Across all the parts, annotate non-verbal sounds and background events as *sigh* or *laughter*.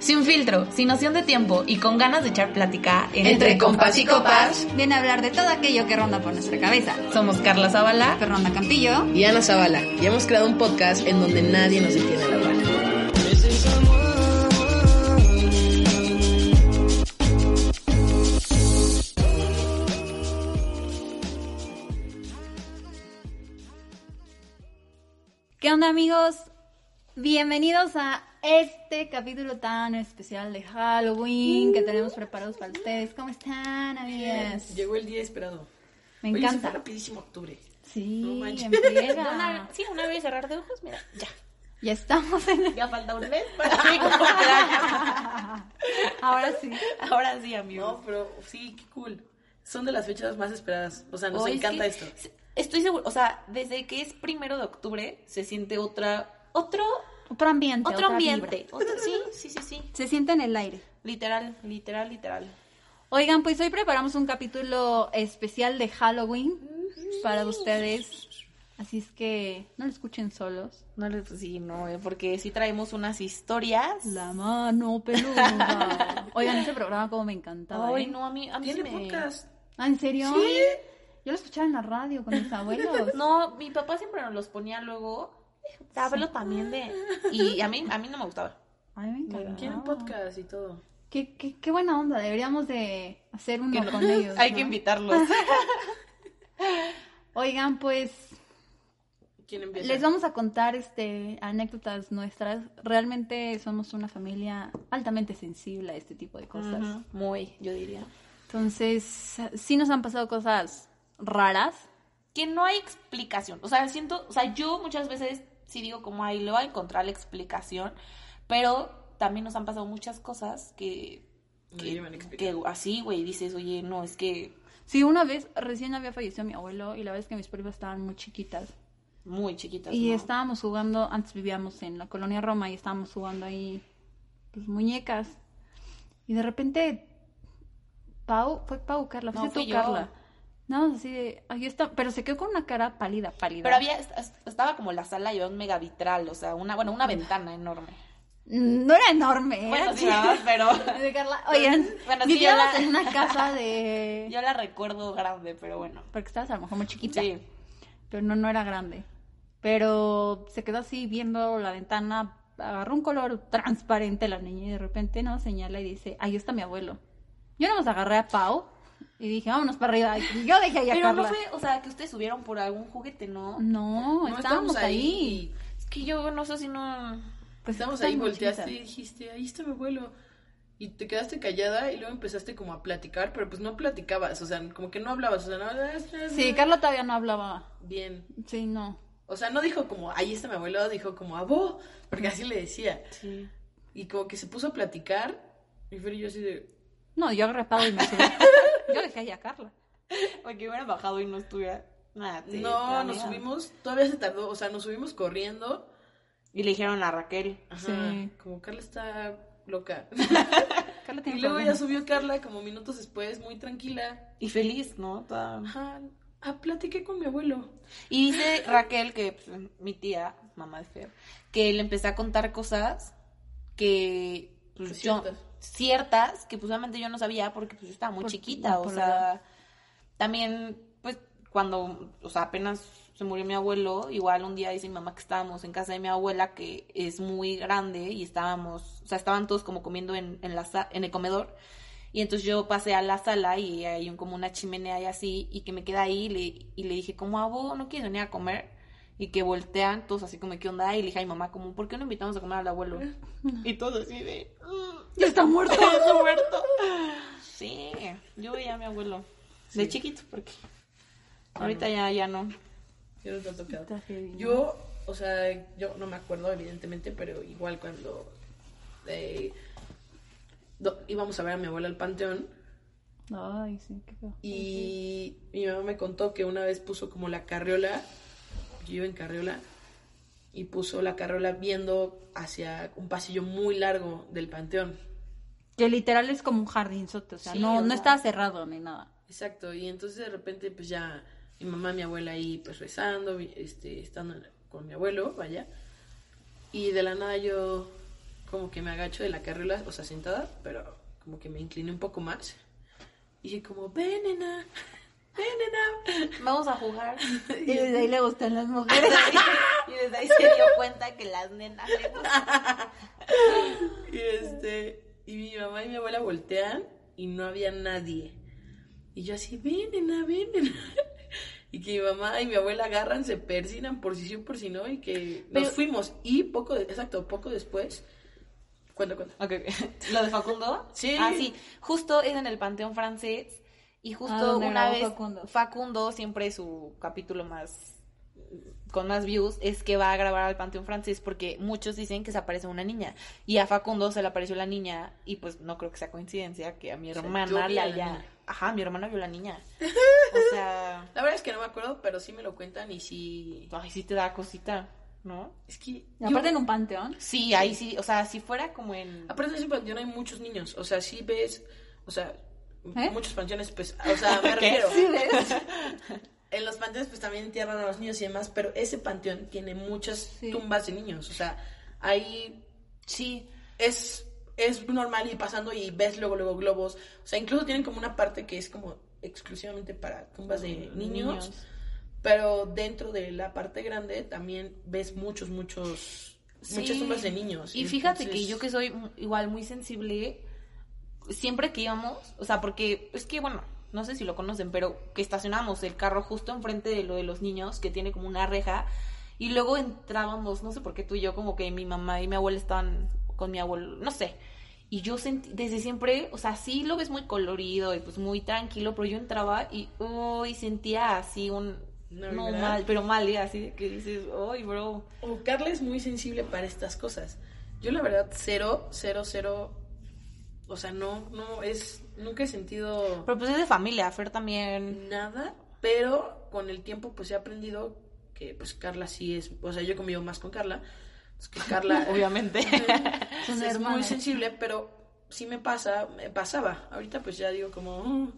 Sin filtro, sin noción de tiempo y con ganas de echar plática Entre compas y copas. Viene a hablar de todo aquello que ronda por nuestra cabeza. Somos Carla Zavala. Fernanda Campillo. y Ana Zavala. Y hemos creado un podcast en donde nadie nos detiene al hablar. ¿Qué onda amigos? Bienvenidos a este capítulo tan especial de Halloween que tenemos preparados para ustedes. ¿Cómo están, amigas? Llegó el día esperado. Me Oye, se encanta. fue rapidísimo octubre. Sí, No. Una, sí, una vez cerrar de ojos, mira, ya. Ya estamos en... Ya falta un mes *laughs* para. Ahora sí. Ahora sí, amigos. No, pero sí, qué cool. Son de las fechas más esperadas. O sea, nos Hoy encanta esto. Estoy seguro, o sea, desde que es primero de octubre se siente otra, otro, Otro ambiente. otro ambiente. Otro- sí, sí, sí, sí. Se siente en el aire. Literal, literal, literal. Oigan, pues hoy preparamos un capítulo especial de Halloween para ustedes. Así es que no lo escuchen solos. No les, sí, no, eh, porque sí traemos unas historias. La mano peluda. *laughs* Oigan, ese programa como me encantaba. Ay, ¿eh? no, a mí, a mí sí ¿Tiene me- podcast? Ah, ¿en serio? Sí. Yo lo escuchaba en la radio con mis abuelos. *laughs* No, mi papá siempre nos los ponía luego. Hablo también de. Y a mí, a mí no me gustaba. Ay, me encantaba. Tienen podcast y todo. Qué, qué, qué buena onda. Deberíamos de hacer uno no- con ellos. *laughs* Hay ¿no? que invitarlos. *laughs* Oigan, pues ¿Quién empieza? les vamos a contar este anécdotas nuestras. Realmente somos una familia altamente sensible a este tipo de cosas. Muy, yo diría. Entonces, sí nos han pasado cosas raras. Que no hay explicación. O sea, siento, o sea, yo muchas veces sí digo como ahí le voy a encontrar la explicación, pero también nos han pasado muchas cosas que, que, así, güey, dices, oye, no, es que Sí, una vez recién había fallecido mi abuelo y la verdad es que mis primas estaban muy chiquitas. muy chiquitas. Y ¿no? estábamos jugando, antes vivíamos en la colonia Roma y estábamos jugando ahí, pues muñecas. Y de repente, Pau, fue Pau, Carla, No, tú, yo. Carla. Nada más así de, ahí está, pero se quedó con una cara pálida, pálida. Pero había, est- est- estaba como la sala y había un mega vitral, o sea, una, bueno, una ventana enorme. Mm, No era enorme, Bueno, *laughs* pero *laughs* De Carla, oigan, Bueno, sí, vivíamos la- en una casa de... *laughs* yo la recuerdo grande, pero bueno. Porque estabas a lo mejor muy chiquita. Sí. pero no, no era grande. Pero se quedó así viendo la ventana, agarró un color transparente la niña y de repente no señala y dice, ahí está mi abuelo. Yo no nos agarré a Pau y dije, vámonos para arriba. Y yo dejé ahí a Pero Carla. no fue, o sea, que ustedes subieron por algún juguete, ¿no? No, No, estábamos ahí. Es que yo no sé si no... Pues Estamos ahí, volteaste y dijiste, ahí está mi abuelo. Y te quedaste callada y luego empezaste como a platicar, pero pues no platicabas, o sea, como que no hablabas, o sea, no... Sí, Carla todavía no hablaba. Bien. Sí, no. O sea, no dijo como, ahí está mi abuelo, dijo como, abo, porque así le decía. Sí. Y como que se puso a platicar, y Fer y yo así de, No, yo agarré y me subí. *laughs* *laughs* yo dejé ahí a Carla. Porque hubiera bajado y no estuviera... Nada, sí, no, nos subimos, todavía se tardó, o sea, nos subimos corriendo. Y le dijeron a Raquel. Ajá, Sí. como Carla está loca. *laughs* Carla y luego ya subió Carla como minutos después, muy tranquila. Y feliz, ¿no? Toda- Ajá, ah, platiqué con mi abuelo. Y dice Raquel, que pues, mi tía, mamá de Fer, que le empecé a contar cosas que pues, Pues yo ciertas. que pues obviamente yo no sabía porque pues yo estaba muy Por- chiquita, o la sea, también pues cuando, o sea, apenas se murió mi abuelo, igual un día dice mi mamá que estábamos en casa de mi abuela que es muy grande y estábamos, o sea, estaban todos como comiendo en, en la en el comedor. Y entonces yo pasé a la sala y hay un, como una chimenea y así, y que me quedé ahí y le, y le dije, como, abo, ¿no quieres venir a comer? Y que voltean todos así como, ¿qué onda? Y le dije a mi mamá, como, ¿por qué no invitamos a comer al abuelo? *laughs* Y todos así de, Ya está muerto. *laughs* está muerto. Sí, yo veía a mi abuelo. De Sí. chiquito, porque ahorita ya, ya no. Ya no. Yo, o sea, yo no me acuerdo evidentemente, pero igual cuando eh, do- íbamos a ver a mi abuela al panteón Ay, sí, qué feo. y mi mamá me contó que una vez puso como la carriola, yo iba en carriola y puso la carriola viendo hacia un pasillo muy largo del panteón. Que literal es como un jardinzote, o sea, Sí, no, o no sea- está cerrado ni nada. Exacto, y entonces de repente pues ya mi mamá, mi abuela ahí pues rezando, este, estando con mi abuelo, vaya, y de la nada yo como que me agacho de la carriola, o sea, sentada, pero como que me incliné un poco más. Y dije como, ven, nena. Vamos a jugar. *laughs* Y desde ahí le gustan las mujeres. *laughs* y desde ahí se dio cuenta que las nenas le gustan. *laughs* Y este, y mi mamá y mi abuela voltean y no había nadie. Y yo así, ven, nena, ven, nena. Y que mi mamá y mi abuela agarran, se persinan por si sí o por si no, y que nos fuimos. Y poco, de- exacto, poco después, cuenta, cuenta. Ok, ¿Lo de Facundo? Sí. Ah, sí. Justo es en el Panteón Francés. Y justo una vez Facundo. Facundo, siempre su capítulo más con más views es que va a grabar al Panteón Francés porque muchos dicen que se aparece una niña y a Facundo se le apareció la niña y pues no creo que sea coincidencia que a mi hermana la haya ajá mi hermana vio la niña *laughs* o sea La verdad es que no me acuerdo, pero sí me lo cuentan y sí. ay sí te da cosita ¿no? Es que. Y aparte en un panteón. sí ahí sí o sea si fuera como en Aparte de ese panteón hay muchos niños. O sea, sí ves. O sea, ¿Eh? muchos panteones, pues. O sea, *laughs* me refiero. *laughs* En los panteones, pues también entierran a los niños y demás. Pero ese panteón tiene muchas Sí. tumbas de niños. O sea, ahí sí es, es normal ir pasando y ves luego, luego globos. O sea, incluso tienen como una parte que es como exclusivamente para tumbas de niños. Pero dentro de la parte grande también ves muchos, muchos, muchas tumbas de niños. Y fíjate que yo que soy igual muy sensible, siempre que íbamos, o sea, porque es que, bueno, no sé si lo conocen, pero que estacionamos el carro justo enfrente de lo de los niños, que tiene como una reja, y luego entrábamos, no sé por qué tú y yo, como que mi mamá y mi abuela estaban con mi abuelo, no sé. Y yo sentí, desde siempre, o sea, sí lo ves muy colorido y pues muy tranquilo, pero yo entraba y, uy, sentía así un, no vibra. mal, pero mal, ¿eh? así que dices, uy, bro. O Carla es muy sensible para estas cosas. Yo la verdad cero, cero, cero. O sea, no, no es, nunca he sentido Pero pues es de familia, Fer también. nada, pero con el tiempo pues he aprendido que pues Carla sí es, o sea, yo convivo más con Carla, es que Carla *laughs* Obviamente. *laughs* *laughs* Es muy sensible, pero sí me pasa, me pasaba. Ahorita pues ya digo como, "Mm,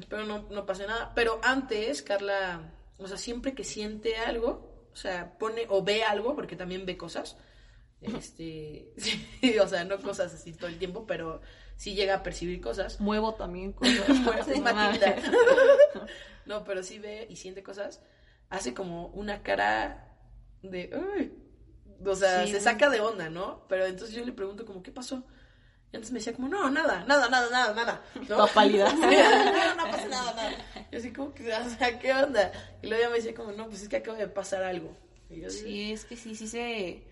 espero no, no pase nada. Pero antes Carla, o sea, siempre que siente algo, o sea, pone o ve algo, porque también ve cosas, este, *laughs* sí, o sea, no cosas así todo el tiempo, pero sí llega a percibir cosas. Muevo también cosas. *laughs* Matilda. *laughs* No, pero sí ve y siente cosas. Hace como una cara de. "Uy". O sea, Sí, se saca de onda, ¿no? Pero entonces yo le pregunto, como, ¿qué pasó? Y antes me decía, como, no, nada, nada, nada, nada, nada. ¿no? Toda pálida. No, no pasa nada, nada. Y así, como que, o sea, ¿qué onda? Y luego ella me decía, como, no, pues es que acaba de pasar algo. Y yo así, Sí, es que sí, sí se...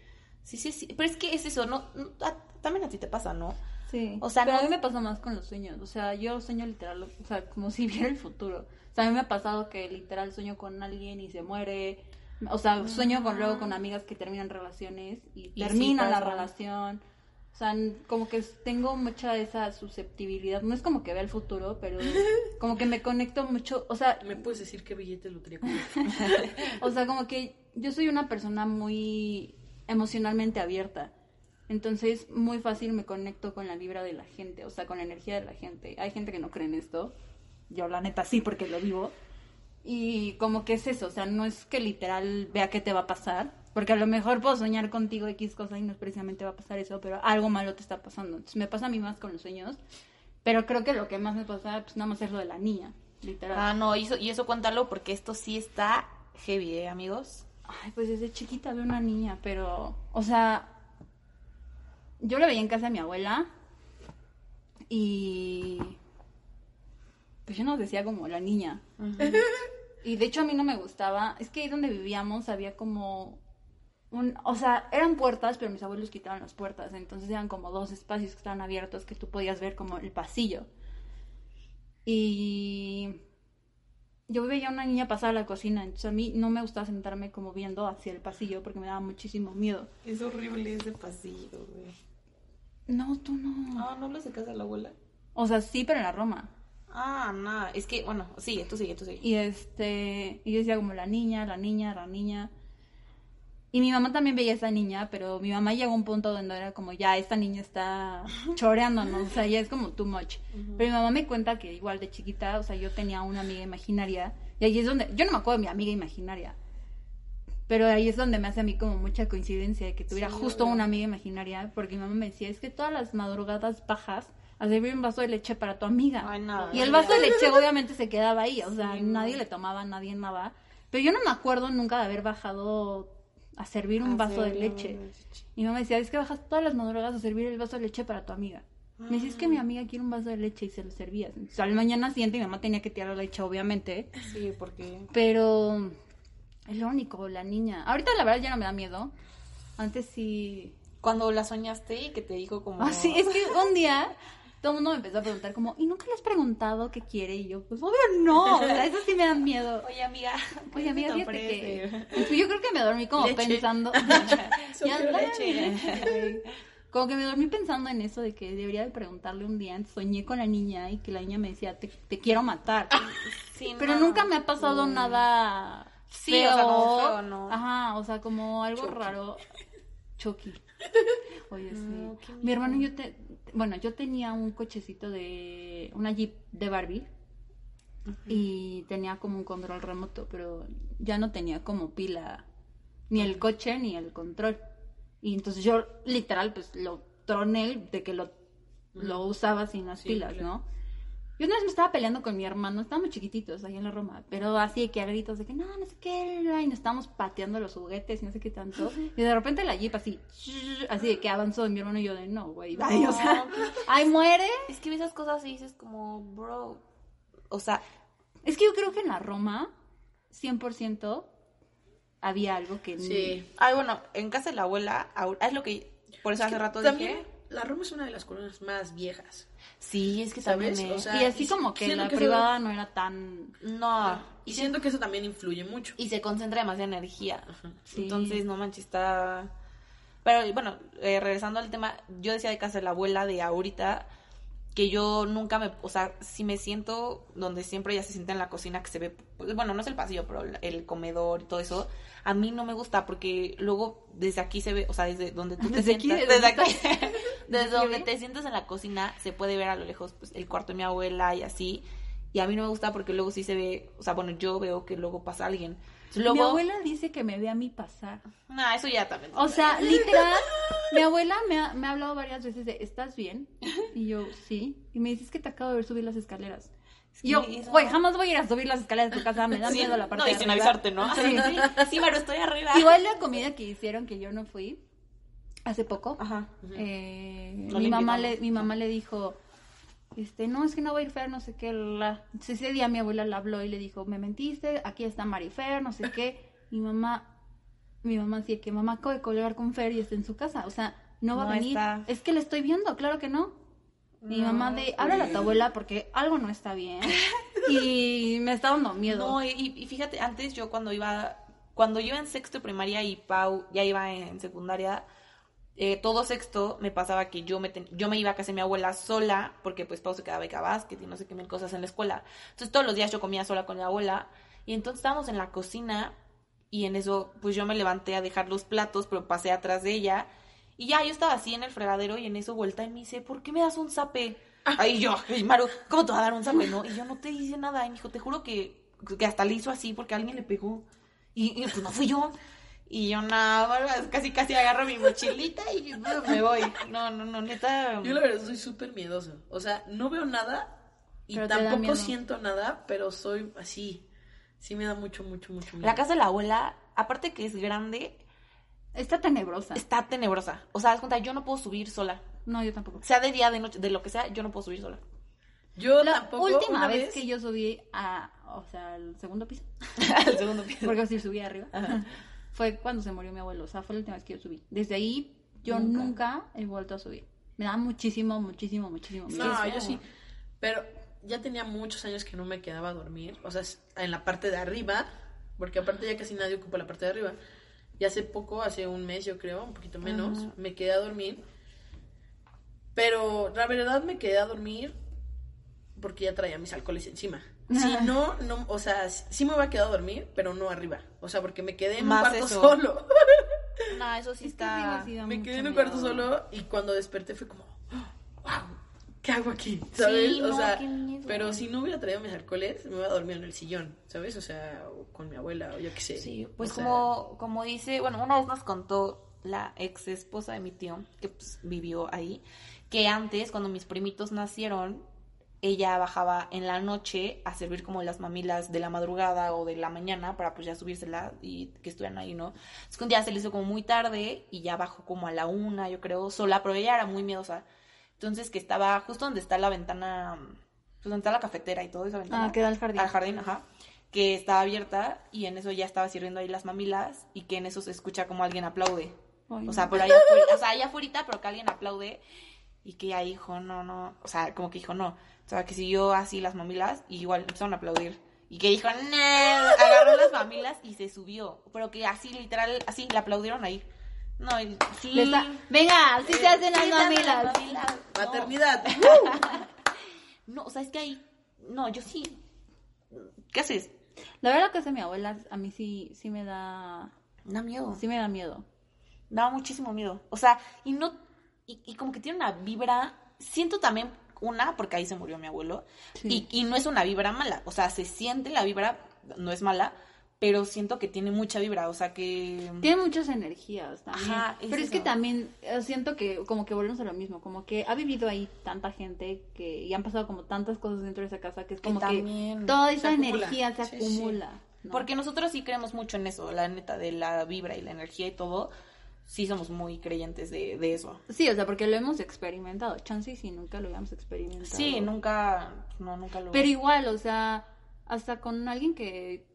Sí, sí, sí. Pero es que es eso, ¿no? no- a- también a ti te pasa, ¿no? Sí. O sea, pero no- a mí me pasa más con los sueños. O sea, yo sueño literal, o sea, como *laughs* si viera el futuro. O sea, a mí me ha pasado que literal sueño con alguien y se muere. O sea, sueño con luego con amigas que terminan relaciones y, Y termina sí la relación. O sea, como que tengo mucha esa susceptibilidad. No es como que vea el futuro, pero *laughs* como que me conecto mucho. O sea, ¿me puedes decir qué billete lo tenía *laughs* o sea, como que yo soy una persona muy emocionalmente abierta. Entonces, muy fácil me conecto con la vibra de la gente, o sea, con la energía de la gente. Hay gente que no cree en esto. Yo, la neta, sí, porque lo vivo. Y como que es eso, o sea, no es que literal vea qué te va a pasar. Porque a lo mejor puedo soñar contigo X cosa y no es precisamente va a pasar eso, pero algo malo te está pasando. Entonces, me pasa a mí más con los sueños. Pero creo que lo que más me pasa, pues nada más es lo de la niña, literal. Ah, no, y eso, y eso cuéntalo porque esto sí está heavy, ¿eh, amigos? Ay, pues desde chiquita veo una niña, pero, o sea, yo la veía en casa de mi abuela y pues yo nos decía como la niña. Y de hecho a mí no me gustaba, es que ahí donde vivíamos había como un, o sea, eran puertas, pero mis abuelos quitaban las puertas, entonces eran como dos espacios que estaban abiertos que tú podías ver como el pasillo. Y yo veía a una niña pasar a la cocina, entonces a mí no me gustaba sentarme como viendo hacia el pasillo porque me daba muchísimo miedo. Es horrible ese pasillo, güey. No, tú no. Ah, ¿no hablas de casa de la abuela? O sea, sí, pero en la Roma. Ah, no, es que, bueno, sigue, tú sigue, tú sigue. Y este, y yo decía como la niña, la niña, la niña. Y mi mamá también veía a esa niña, pero mi mamá llegó a un punto donde era como, ya, esta niña está choreándonos, o sea, ya es como too much. Pero mi mamá me cuenta que igual de chiquita, o sea, yo tenía una amiga imaginaria, y ahí es donde, yo no me acuerdo de mi amiga imaginaria, Pero ahí es donde me hace a mí como mucha coincidencia de que tuviera Sí, justo una amiga imaginaria, porque mi mamá me decía, es que todas las madrugadas bajas a servir un vaso de leche para tu amiga. Ay, no. y el vaso de leche *laughs* obviamente se quedaba ahí, o sea, Sí, nadie no. le tomaba, nadie nada. Pero yo no me acuerdo nunca de haber bajado a servir un vaso de leche. Y mi mamá decía, es que bajas todas las madrugadas a servir el vaso de leche para tu amiga. Me decía, es que mi amiga quiere un vaso de leche y se lo servías. Entonces, al mañana siguiente mi mamá tenía que tirar la leche, obviamente. Sí, porque... Pero es lo único, la niña. Ahorita la verdad ya no me da miedo. Antes sí. Cuando la soñaste y que te dijo como... Ah, sí, es que un día todo el mundo me empezó a preguntar como, ¿y nunca le has preguntado qué quiere? Y yo, pues obvio no. O sea, eso sí me da miedo. *laughs* Oye, amiga. Oye, amiga, ¿qué te fíjate que... Yo creo que me dormí como Leche. pensando... *laughs* *laughs* Ya leche. Como que me dormí pensando en eso de que debería de preguntarle un día. Soñé con la niña y que la niña me decía, te, te quiero matar. Sí, Pero no. nunca me ha pasado nada Sí, feo. o sea, como feo, ¿no? Ajá, o sea, como algo Chucky. raro. Chucky. Oye, sí. No, Mi hermano y yo te... Bueno, yo tenía un cochecito de... Una Jeep de Barbie. Y tenía como un control remoto, pero ya no tenía como pila ni el coche ni el control. Y entonces yo literal pues lo troné de que lo, lo usaba sin las Sí, pilas, claro. ¿no? Yo una vez me estaba peleando con mi hermano, estábamos chiquititos ahí en la Roma, pero así de que a gritos de que no, no sé qué, y nos estábamos pateando los juguetes y no sé qué tanto. Y de repente la jeep así, *laughs* así de que avanzó mi hermano y yo de no, güey, bye", o sea, ay, *laughs* muere. Es que esas cosas y dices como, bro... O sea, Es que yo creo que en la Roma, 100% había algo que... Sí. Ay, bueno, en casa de la abuela, es lo que por eso Es hace que rato también dije. La Roma es una de las colonias más viejas. Sí, es que ¿Sabes? también. O sea, Y así y como que la que eso- privada no era tan... no. Y siento que eso también influye mucho. Y se concentra demasiada energía. Sí. Entonces, no manches, está. Pero bueno, eh, regresando al tema, yo decía de casa de la abuela de ahorita que yo nunca me, o sea, si me siento donde siempre ella se sienta en la cocina que se ve, pues, bueno, no es el pasillo, pero el- comedor y todo eso, a mí no me gusta porque luego desde aquí se ve, o sea, desde donde tú te Desde aquí, sientas, ¿de desde aquí, *laughs* *laughs* desde ¿Sí donde ve? te sientas en la cocina se puede ver a lo lejos pues, el cuarto de mi abuela y así. Y a mí no me gusta porque luego sí se ve, o sea, bueno, yo veo que luego pasa alguien. Luego, Mi abuela dice que me ve a mí pasar. Nah, eso ya también. O sea, *laughs* literal, mi abuela me ha, me ha hablado varias veces de, ¿estás bien? Y yo, sí. Y me dices que te acabo de ver subir las escaleras. Y yo, Sí, güey, jamás voy a ir a subir las escaleras de tu casa, me da Sí, miedo la parte No, y sin arriba. avisarte, ¿no? Sí, sí. Sí, pero estoy arriba. Igual la comida que hicieron que yo no fui hace poco. Ajá. eh, No mi mamá le, mi mamá le dijo, este, no, es que no voy a ir Fer, no sé qué, la. Entonces, ese día mi abuela le habló y le dijo, me mentiste, aquí está Marifer, no sé qué. *laughs* Mi mamá, mi mamá decía que mamá acabo de colgar con Fer y está en su casa, o sea, no va No a venir. está. Es que le estoy viendo, claro que no. Mi No, mamá de, háblale a tu abuela porque algo no está bien. *laughs* Y me está dando miedo. No, y, y fíjate, antes yo cuando iba, cuando yo iba en sexto de primaria y Pau ya iba en secundaria, eh, todo sexto me pasaba que yo me, ten- yo me iba a casa de mi abuela sola, porque pues Pau se quedaba beca básquet y no sé qué mil cosas en la escuela. Entonces todos los días yo comía sola con mi abuela y entonces estábamos en la cocina y en eso pues yo me levanté a dejar los platos, pero pasé atrás de ella y ya yo estaba así en el fregadero y en eso vuelta y me dice, ¿por qué me das un zape? Ahí yo, "Ay, Maru, ¿cómo te va a dar un zape, no? Y yo no te hice nada. Y me dijo, te juro que, que hasta le hizo así porque alguien le pegó. Y, y, pues no fui yo. Y yo nada, casi casi agarro mi mochilita y me voy. No, no, no, neta. Yo la verdad soy súper miedoso. O sea, no veo nada y tampoco siento nada, pero soy así. Sí me da mucho, mucho, mucho miedo. La casa de la abuela, aparte que es grande, Está tenebrosa. está tenebrosa. O sea, das cuenta, yo no puedo subir sola. No, yo tampoco. Sea de día, de noche, de lo que sea, yo no puedo subir sola. Yo La tampoco. última una vez, que yo subí a, o sea, al segundo piso, *laughs* Al segundo piso. porque así subí arriba, fue cuando se murió mi abuelo. O sea, fue la última vez que yo subí. Desde ahí, yo Nunca. nunca, he vuelto a subir. Me da muchísimo, muchísimo, muchísimo miedo. No, yo sí. Pero ya tenía muchos años que no me quedaba a dormir. O sea, en la parte de arriba. Porque aparte ya casi nadie ocupa la parte de arriba. Y hace poco, hace un mes yo creo, un poquito menos, Ajá. me quedé a dormir. Pero la verdad me quedé a dormir porque ya traía mis alcoholes encima. *laughs* Si no, no, o sea, sí me hubiera quedado a dormir, pero no arriba. O sea, porque me quedé en Más un cuarto eso. solo. No, eso sí está. me sí quedé en un miedo. cuarto solo y cuando desperté fue como, wow, ¿qué hago aquí? ¿Sabes? Sí, o no, sea, qué miedo. pero si no hubiera traído mis alcoholes, me hubiera dormido en el sillón, ¿sabes? O sea, o con mi abuela, o yo qué sé. Sí, pues O sea, como, como dice, bueno, una vez nos contó la ex esposa de mi tío, que pues, vivió ahí, que antes, cuando mis primitos nacieron, ella bajaba en la noche a servir como las mamilas de la madrugada o de la mañana para pues ya subírsela y que estuvieran ahí, ¿no? Es que un día se le hizo como muy tarde y ya bajó como a la una, yo creo, sola, pero ella era muy miedosa. Entonces que estaba justo donde está la ventana, pues donde está la cafetera y todo esa ventana. Ah, que da al jardín. Al jardín, ajá. Que estaba abierta y en eso ya estaba sirviendo ahí las mamilas y que en eso se escucha como alguien aplaude. Ay, o sea, no. por allá *laughs* afuera, o sea, allá afuera, pero que alguien aplaude y que ya dijo, no, no, o sea, como que dijo, no. O sea, que siguió así las mamilas y igual empezaron a aplaudir. Y que dijo, no, agarró las mamilas y se subió. Pero que así, literal, así, le aplaudieron ahí. No, y sí. Le está- Venga, así se hacen las mamilas. las mamilas. No. Maternidad. *laughs* No, o sea, es que ahí, no, yo sí. ¿Qué haces? La verdad que hace mi abuela, a mí sí, sí me da, Da miedo. sí me da miedo. daba muchísimo miedo. O sea, y no, y, y como que tiene una vibra, siento también una, porque ahí se murió mi abuelo, Sí. y, y no es una vibra mala, o sea, se siente la vibra, no es mala, pero siento que tiene mucha vibra, o sea que... Tiene muchas energías también. Ajá, es Pero es que también eh, siento que como que volvemos a lo mismo, como que ha vivido ahí tanta gente que y han pasado como tantas cosas dentro de esa casa que es como que, toda esa energía se Sí, sí. acumula. ¿no? Porque nosotros sí creemos mucho en eso, la neta, de la vibra y la energía y todo, sí somos muy creyentes de, de eso. Sí, o sea, porque lo hemos experimentado. Chance y si nunca lo habíamos experimentado. Sí, nunca, no, nunca lo... Pero igual, o sea, hasta con alguien que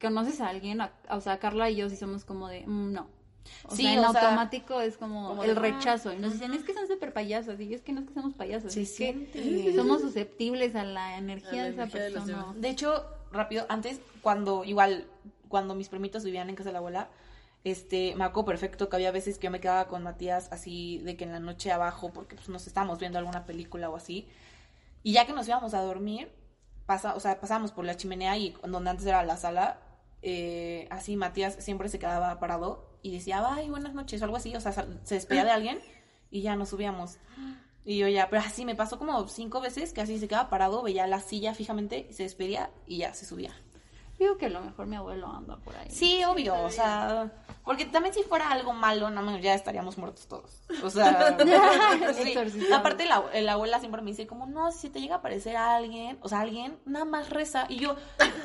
conoces a alguien, a- o sea, Carla y yo sí somos como de, mm, no. O Sí, sea, en o sea, automático es como, como el de, ah, rechazo. Y nos dicen, es que son súper payasas. Y yo, es que no es que seamos payasas. Se es que somos susceptibles a la energía A la de esa energía de persona. demás. De hecho, rápido, antes, cuando igual, cuando mis primitos vivían en casa de la abuela, este, me acuerdo perfecto que había veces que yo me quedaba con Matías así de que en la noche abajo, porque pues nos estábamos viendo alguna película o así, y ya que nos íbamos a dormir, pasa, o sea, pasábamos por la chimenea y donde antes era la sala, eh, así Matías siempre se quedaba parado y decía, ay, buenas noches, o algo así, o sea, se despedía de alguien y ya nos subíamos. Y yo ya, pero así me pasó como cinco veces que así se quedaba parado, veía la silla fijamente, se despedía y ya se subía. Digo que a lo mejor mi abuelo anda por ahí. Sí, obvio, o sea, porque también si fuera algo malo, nada más ya estaríamos muertos todos. O sea, *laughs* sí. Aparte la, la abuela siempre me dice como, no, si te llega a aparecer a alguien, o sea, alguien, nada más reza. Y yo,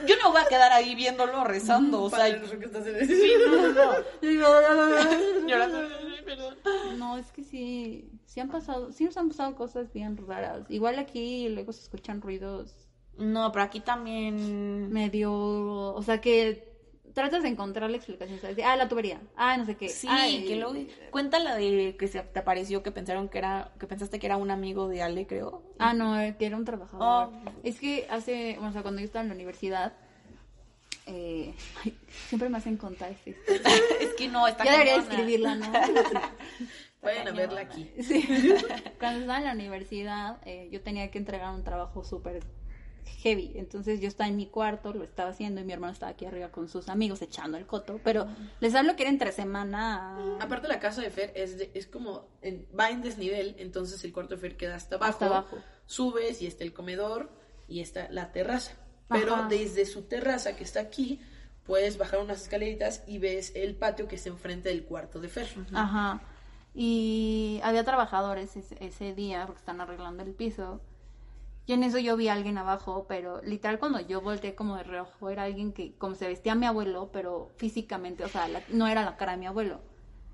yo no voy a quedar ahí viéndolo rezando, o sea, sí, no, no, *laughs* Llorando. llorando, "Ay, perdón. No, es que sí, sí han pasado, sí nos han pasado cosas bien raras. Igual aquí luego se escuchan ruidos No, pero aquí también... medio, o sea que tratas de encontrar la explicación, ah, la tubería, ah, no sé qué. Sí, ay, que luego cuéntala de que se te apareció que pensaron que era que pensaste que era un amigo de Ale, creo. Ah, no, eh, que era un trabajador. Oh. Es que hace, o sea, cuando yo estaba en la universidad, eh, ay, siempre me hacen contar esta *laughs* es que no, está Ya debería escribirla, ¿no? *laughs* Vayan a verla aquí. Sí. *laughs* Cuando estaba en la universidad, eh, yo tenía que entregar un trabajo súper heavy. Entonces yo estaba en mi cuarto, lo estaba haciendo y mi hermano estaba aquí arriba con sus amigos echando el coto. Pero les hablo que era entre semana. Aparte la casa de Fer es, de- es como, en- va en desnivel, entonces el cuarto de Fer queda hasta abajo. Hasta abajo. Subes y está el comedor y está la terraza. Pero Ajá. desde su terraza que está aquí, puedes bajar unas escaleritas y ves el patio que está enfrente del cuarto de Fer. Ajá. Y había trabajadores ese, ese día porque están arreglando el piso. Y en eso yo vi a alguien abajo, pero literal cuando yo volteé como de reojo era alguien que como se vestía mi abuelo, pero físicamente, o sea, la- no era la cara de mi abuelo.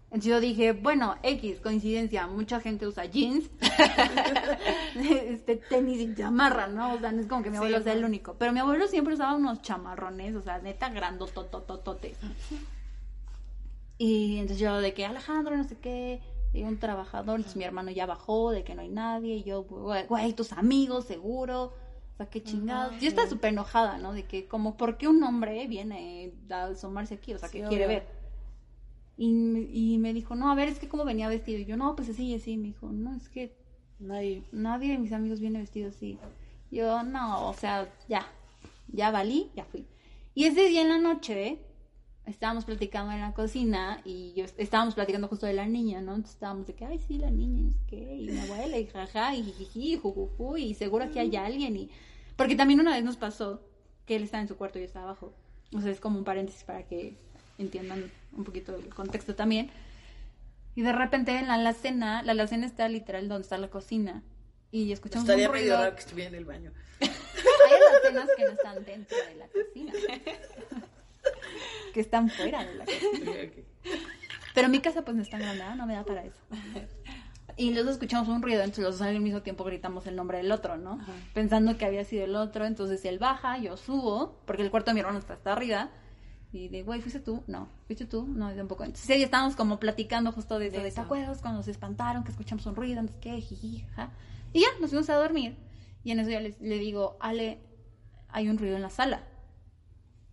Entonces yo dije, bueno, X, coincidencia, mucha gente usa jeans, *laughs* este tenis y chamarra, ¿no? O sea, no es como que mi abuelo sea el único. Pero mi abuelo siempre usaba unos chamarrones, o sea, neta grandotototototes. Y entonces yo de que Alejandro, no sé qué, un trabajador, entonces mi hermano ya bajó, de que no hay nadie, y yo, güey, tus amigos, seguro. O sea, qué chingados. Yo estaba súper enojada, ¿no? De que como, ¿por qué un hombre viene a asomarse aquí? O sea, Sí, quiere obvio. ver. Y, y me dijo, no, a ver, es que cómo venía vestido. Y yo, no, pues así así. Me dijo, no, es que Nadie. nadie de mis amigos viene vestido así. Yo, no, o sea, ya, ya valí, ya fui. Y ese día en la noche, estábamos platicando en la cocina y yo estábamos platicando justo de la niña, ¿no? Entonces estábamos de que, ay, sí, la niña, y no sé qué, y mi abuela, y jaja, y jijiji, jujuju, y seguro que hay alguien, y... Porque también una vez nos pasó que él estaba en su cuarto y yo estaba abajo. O sea, es como un paréntesis para que entiendan un poquito el contexto también. Y de repente en la alacena, la alacena está literal donde está la cocina. Y escuchamos Estaría un medio ruido. raro que estuviera en el baño. Hay alacenas que no están dentro de la cocina. *laughs* que están fuera de la *laughs* ok. Pero mi casa pues no es tan grande, no me da para eso. Y los dos escuchamos un ruido, entonces los dos al mismo tiempo gritamos el nombre del otro, ¿no? Pensando que había sido el otro, entonces él baja, yo subo, porque el cuarto de mi hermano está hasta arriba. Y de, güey, ¿fuiste tú? No. ¿Fuiste tú? No, tampoco. Entonces ahí estábamos como platicando justo de eso, De. ¿te acuerdas cuando se espantaron, que escuchamos un ruido, no sé qué, jiji, jaja? Y ya, nos fuimos a dormir. Y en eso ya le, le digo, Ale, hay un ruido en la sala.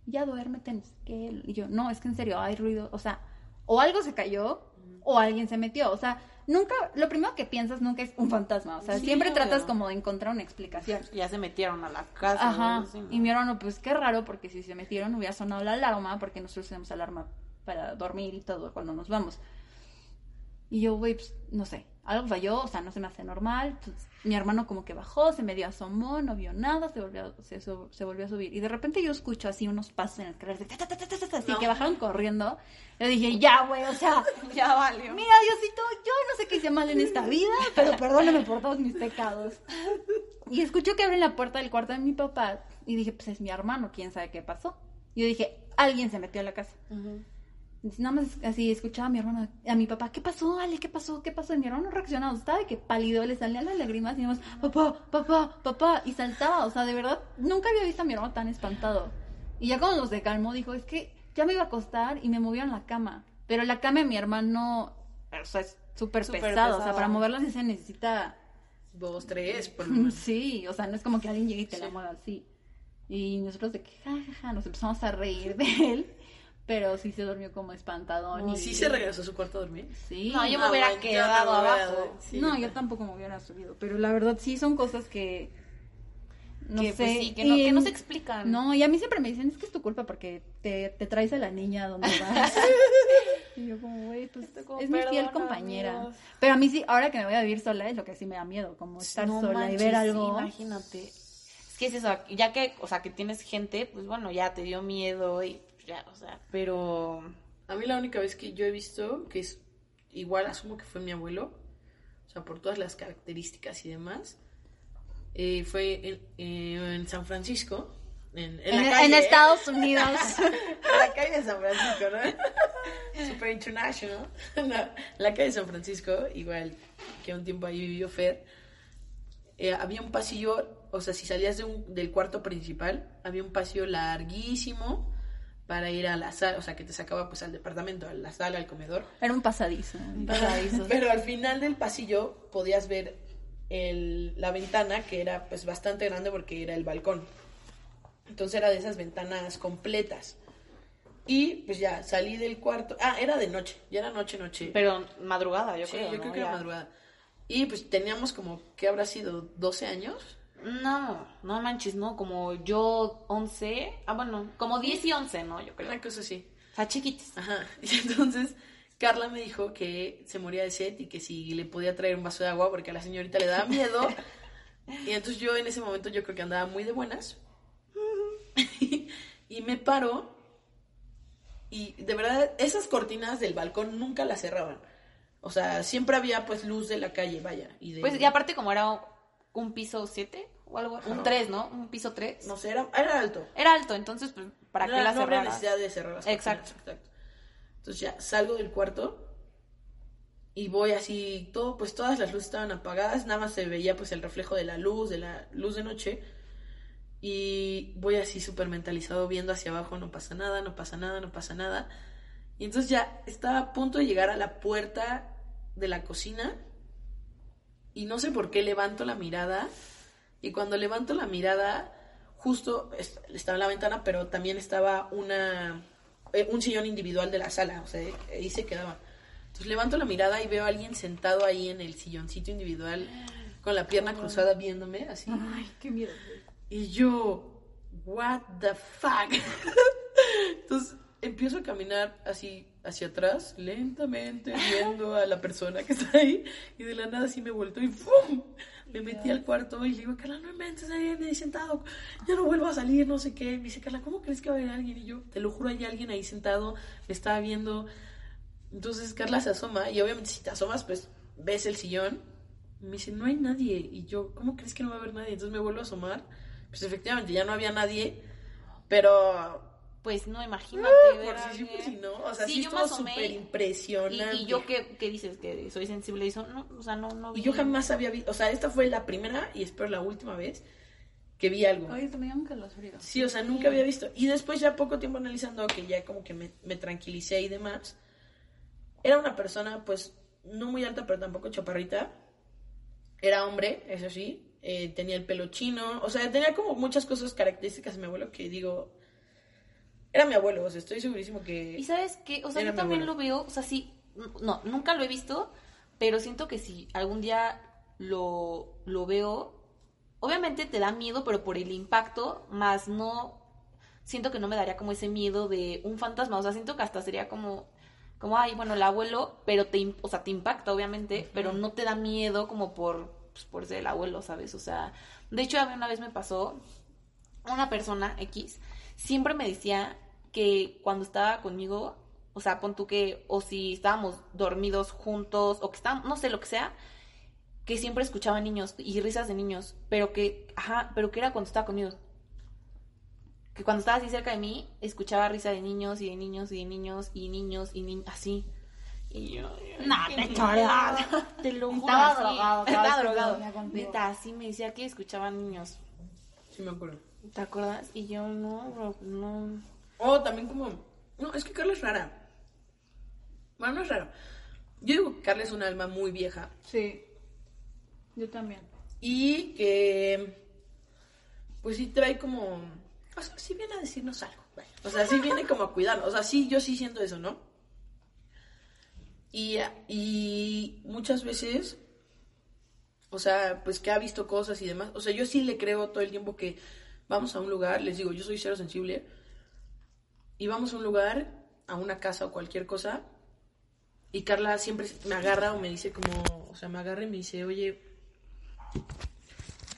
Ya duérmete, no sé qué. Y yo, no, es que en serio, hay ruido. O sea, o algo se cayó, o alguien se metió. O sea, nunca, lo primero que piensas nunca es un fantasma. O sea, Sí, siempre tratas como de encontrar una explicación. *laughs* Ya se metieron a la casa. Ajá. Y mi hermano, pues qué raro, porque si se metieron hubiera sonado la alarma, porque nosotros tenemos alarma para dormir y todo cuando nos vamos. Y yo, güey, pues, no sé, algo falló, o sea, no se me hace normal. Entonces, mi hermano como que bajó, se medio asomó, no vio nada, se volvió, a- se, volvió a subir. Y de repente yo escucho así unos pasos en el ta, así No. que bajaron corriendo. Yo dije, ya, güey, o sea, *laughs* Ya valió. Mira, Diosito, yo no sé qué hice mal en esta vida, pero *laughs* perdóname por todos mis pecados. Y escucho que abren la puerta del cuarto de mi papá y dije, pues es mi hermano, quién sabe qué pasó. Y yo dije, alguien se metió a la casa. Entonces, nada más así escuchaba a mi hermano, a mi papá, ¿qué pasó, Ale? ¿Qué pasó? ¿Qué pasó? Y mi hermano reaccionado, estaba de que pálido, le salían las lágrimas y nada más, papá, papá, papá, y saltaba. O sea, de verdad, nunca había visto a mi hermano tan espantado. Y ya cuando se calmó, dijo, es que ya me iba a acostar y me movieron la cama. Pero la cama de mi hermano, o sea, es súper Súper pesada. O sea, para moverla sí se necesita Dos, tres, por lo *laughs* menos. Sí, o sea, no es como que alguien llegue y te la Sí. mueva así. Y nosotros de que, ja, ja, ja, nos empezamos a reír de él, pero sí se durmió como espantadón. ¿Y sí se regresó a su cuarto a dormir? Sí. No, yo me Ah, hubiera quedado no me hubiera- abajo. sí, no, yo tampoco me hubiera subido, pero la verdad sí son cosas que no que, sé, pues, sí, que, no, y que no se explican. No, y a mí siempre me dicen, es que es tu culpa porque te, te traes a la niña donde vas. *laughs* y yo como, güey, pues Como, es mi fiel "Perdón, compañera. amigos". Pero a mí sí, ahora que me voy a vivir sola es lo que sí me da miedo, como estar No sola y ver sí, algo. imagínate. Es que es eso, ya que, o sea, que tienes gente, pues bueno, ya te dio miedo y ya, o sea, pero... A mí la única vez que yo he visto, que es igual, asumo que fue mi abuelo, o sea, por todas las características y demás, eh, fue en, eh, en San Francisco, en, en En, la calle, en ¿eh? Estados Unidos. *laughs* En la calle de San Francisco, ¿no? *laughs* Super International. No, *laughs* en la calle de San Francisco, igual que un tiempo ahí vivió Fer, eh, había un pasillo, o sea, si salías de un- del cuarto principal, había un pasillo larguísimo para ir a la sala, o sea, que te sacaba pues al departamento, a la sala, al comedor. Era un pasadizo. un pasadizo. *laughs* Pero al final del pasillo podías ver el- la ventana, que era pues bastante grande porque era el balcón. Entonces era de esas ventanas completas. Y pues ya salí del cuarto. Ah, era de noche, ya era noche, noche. Pero madrugada, yo sí, creo, yo ¿no? creo que era madrugada. Y pues teníamos como, ¿qué habrá sido? ¿12 años? No, no manches, no, como yo 11, ah, bueno, como 10 y 11, ¿no? Yo creo. Una cosa así. O sea, chiquitos. Ajá. *laughs* Y entonces Carla me dijo que se moría de sed y que si le podía traer un vaso de agua porque a la señorita le daba *laughs* miedo. y entonces yo en ese momento yo creo que andaba muy de buenas. *laughs* y me paro. Y de verdad, esas cortinas del balcón nunca las cerraban. O sea, siempre había pues luz de la calle, vaya. Y de, Pues y aparte como era un piso 7 o algo, un Ajá. 3, ¿no? Un piso 3. No sé, era, era alto. Era alto, entonces, pues, ¿para no, qué la no cerraras? necesidad de cerrar las cortinas, Exacto. exacto. Entonces ya salgo del cuarto y voy así, todo, pues todas las luces estaban apagadas, nada más se veía pues el reflejo de la luz, de la luz de noche. Y voy así súper mentalizado viendo hacia abajo, no pasa nada, no pasa nada, no pasa nada. Y entonces ya estaba a punto de llegar a la puerta de la cocina y no sé por qué levanto la mirada y cuando levanto la mirada justo est- estaba en la ventana pero también estaba una eh, un sillón individual de la sala o sea ahí se quedaba entonces levanto la mirada y veo a alguien sentado ahí en el silloncito individual con la pierna cruzada viéndome así Ay, qué miedo. y yo, what the fuck. *laughs* Entonces empiezo a caminar así hacia atrás, lentamente, viendo a la persona que está ahí, y de la nada así me vuelto y ¡fum! Me metí al cuarto y le digo, Carla, no inventes, ahí me he sentado, ya no vuelvo a salir, no sé qué. Me dice, Carla, ¿cómo crees que va a haber alguien? Y yo, te lo juro, hay alguien ahí sentado, me estaba viendo. Entonces Carla se asoma, y obviamente si te asomas, pues ves el sillón. Me dice, no hay nadie. Y yo, ¿cómo crees que no va a haber nadie? Entonces me vuelvo a asomar. Pues efectivamente ya no había nadie, pero Pues no, imagínate. Ver por si sí, por si no. O sea, Sí, sí, yo me estuvo súper impresionante. y yo, ¿qué, qué dices? ¿Que soy sensible? Y eso, no, o sea, no, no Y yo jamás había visto. O sea, esta fue la primera y espero la última vez que vi algo. Oye, también que los fríos. Sí, o sea, nunca había visto. Y después, ya poco tiempo analizando, que ya como que me, me tranquilicé y demás, era una persona, pues, no muy alta, pero tampoco chaparrita. Era hombre, eso sí. eh, tenía el pelo chino. O sea, tenía como muchas cosas características de mi abuelo que digo. Era mi abuelo, o sea, estoy segurísimo que. Y sabes qué, o sea, yo también abuelo. lo veo, o sea, sí, no, nunca lo he visto, pero siento que si algún día lo, lo veo, obviamente te da miedo, pero por el impacto, más no, siento que no me daría como ese miedo de un fantasma, o sea, siento que hasta sería como, como, ay, bueno, el abuelo, pero te, o sea, te impacta, obviamente, pero no te da miedo como por, pues, por ser el abuelo, ¿sabes? O sea, de hecho, a mí una vez me pasó, una persona X siempre me decía que cuando estaba conmigo, o sea, pon tú que, o si estábamos dormidos juntos, o que estábamos, no sé, lo que sea, que siempre escuchaba niños y risas de niños, pero que, ajá, pero que era cuando estaba conmigo. Que cuando estaba así cerca de mí, escuchaba risa de niños y de niños y de niños y niños y niños, así. Y yo, No, qué te miedo. choreaba. *laughs* Te lo juro. Estaba así. drogado Estaba drogado. Neta, así me decía que escuchaba niños. Sí, me acuerdo. ¿Te acuerdas? Y yo no, bro, no. Oh, también como... No, es que Carla es rara. Bueno, no es raro. Yo digo que Carla es una alma muy vieja Sí. Yo también. y que... Pues sí trae como... O sea, sí viene a decirnos algo. vaya. O sea, sí viene como a cuidarnos. O sea, sí, yo sí siento eso, ¿no? Y, y muchas veces... O sea, pues que ha visto cosas y demás. O sea, yo sí le creo todo el tiempo que vamos a un lugar, les digo, yo soy cero sensible, y vamos a un lugar, a una casa o cualquier cosa, y Carla siempre me agarra o me dice como, o sea, me agarra y me dice, oye,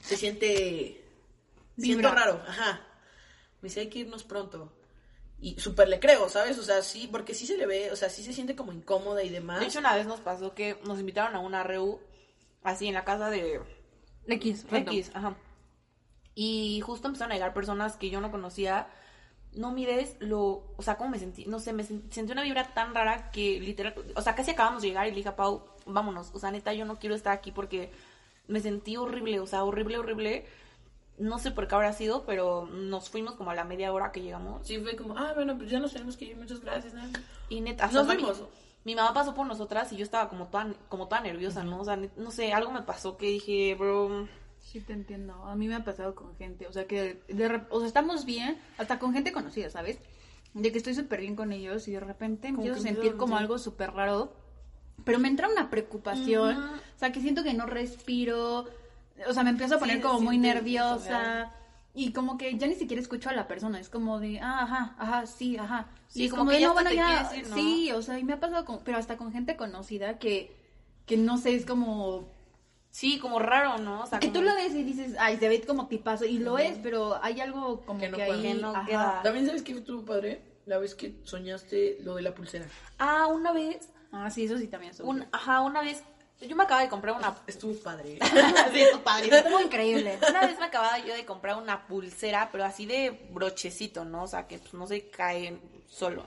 se siente, siento Vibra. raro, ajá. Me dice, hay que irnos pronto. Y súper le creo, ¿sabes? O sea, sí, porque sí se le ve, o sea, sí se siente como incómoda y demás. De hecho, una vez nos pasó que nos invitaron a una reu así en la casa de X. X, ajá. Y justo empezaron a llegar personas que yo no conocía. No mires lo, o sea, cómo me sentí, no sé, me sen- sentí una vibra tan rara que literal, o sea, casi acabamos de llegar y le dije a Pau, vámonos, o sea, neta, yo no quiero estar aquí porque me sentí horrible, o sea, horrible, horrible. No sé por qué habrá sido, pero nos fuimos como a la media hora que llegamos. Sí, fue como, ah, bueno, pues ya nos tenemos que ir, muchas gracias. ¿no? Y neta, Nos hasta mi- fuimos. Mi, mamá pasó por nosotras y yo estaba como toda, como toda nerviosa, ¿no? O sea, no sé, algo me pasó que dije, bro, Sí, te entiendo. A mí me ha pasado con gente. O sea, que de o sea, estamos bien, hasta con gente conocida, ¿sabes? De que estoy súper bien con ellos y de repente a que sentir como algo súper raro. Pero me entra una preocupación. O sea, que siento que no respiro. O sea, me empiezo a poner como muy nerviosa. Y como que ya ni siquiera escucho a la persona. Es como de, ah, ajá, ajá, sí, ajá. Sí, y como como, que ya no, bueno, ya. quieres ir, ¿no? Sí, o sea, y me ha pasado con, pero hasta con gente conocida que, que no sé, es como sí, como raro, ¿no? O sea, que como- tú lo ves y dices, ay, se ve como tipazo, y lo es, pero hay algo como Que que, no ahí puede, no ajá. queda. También sabes que estuvo padre la vez que soñaste lo de la pulsera. Ah, una vez, Ah, sí, eso sí también es un, ajá, una vez, yo me acababa de comprar una... Estuvo padre. *laughs* sí, esto padre. Estuvo increíble. Una vez me acababa yo de comprar una pulsera, pero así de brochecito, ¿no? O sea, que pues, no se cae solo.